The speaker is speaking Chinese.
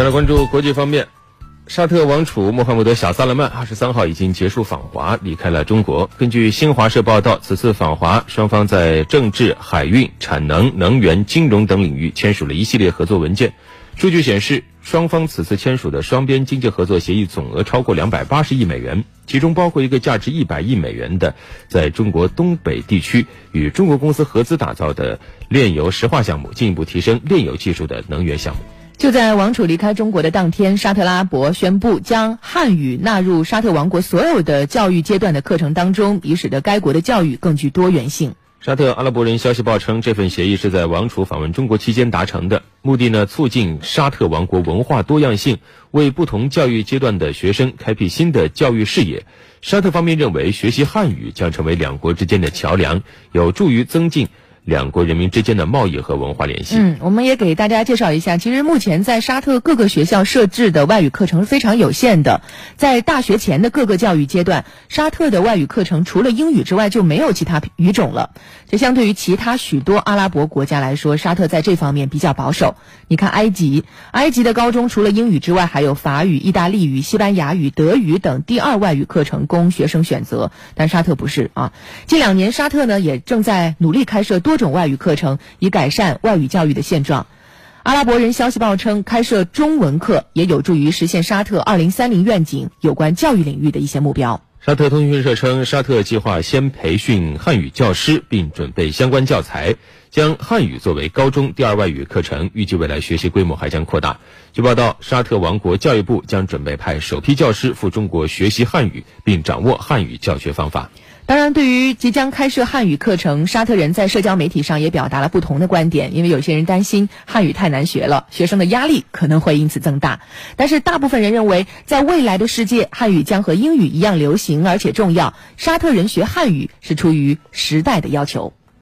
再来关注国际方面，沙特王储穆罕默德·小萨勒曼二十三号已经结束访华，离开了中国。根据新华社报道，此次访华，双方在政治、海运、产能、能源、金融等领域签署了一系列合作文件。数据显示，双方此次签署的双边经济合作协议总额超过两百八十亿美元，其中包括一个价值一百亿美元的在中国东北地区与中国公司合资打造的炼油石化项目，进一步提升炼油技术的能源项目。就在王储离开中国的当天，沙特阿拉伯宣布将汉语纳入沙特王国所有的教育阶段的课程当中，以使得该国的教育更具多元性。沙特阿拉伯人消息报称，这份协议是在王储访问中国期间达成的，目的呢，促进沙特王国文化多样性，为不同教育阶段的学生开辟新的教育视野。沙特方面认为，学习汉语将成为两国之间的桥梁，有助于增进。两国人民之间的贸易和文化联系。嗯，我们也给大家介绍一下，其实目前在沙特各个学校设置的外语课程是非常有限的。在大学前的各个教育阶段，沙特的外语课程除了英语之外就没有其他语种了。这相对于其他许多阿拉伯国家来说，沙特在这方面比较保守。你看埃及，埃及的高中除了英语之外，还有法语、意大利语、西班牙语、德语等第二外语课程供学生选择。但沙特不是啊。近两年，沙特呢也正在努力开设多。种外语课程，以改善外语教育的现状。阿拉伯人消息报称，开设中文课也有助于实现沙特二零三零愿景有关教育领域的一些目标。沙特通讯社称，沙特计划先培训汉语教师，并准备相关教材，将汉语作为高中第二外语课程。预计未来学习规模还将扩大。据报道，沙特王国教育部将准备派首批教师赴中国学习汉语，并掌握汉语教学方法。当然，对于即将开设汉语课程，沙特人在社交媒体上也表达了不同的观点。因为有些人担心汉语太难学了，学生的压力可能会因此增大。但是，大部分人认为，在未来的世界，汉语将和英语一样流行而且重要。沙特人学汉语是出于时代的要求。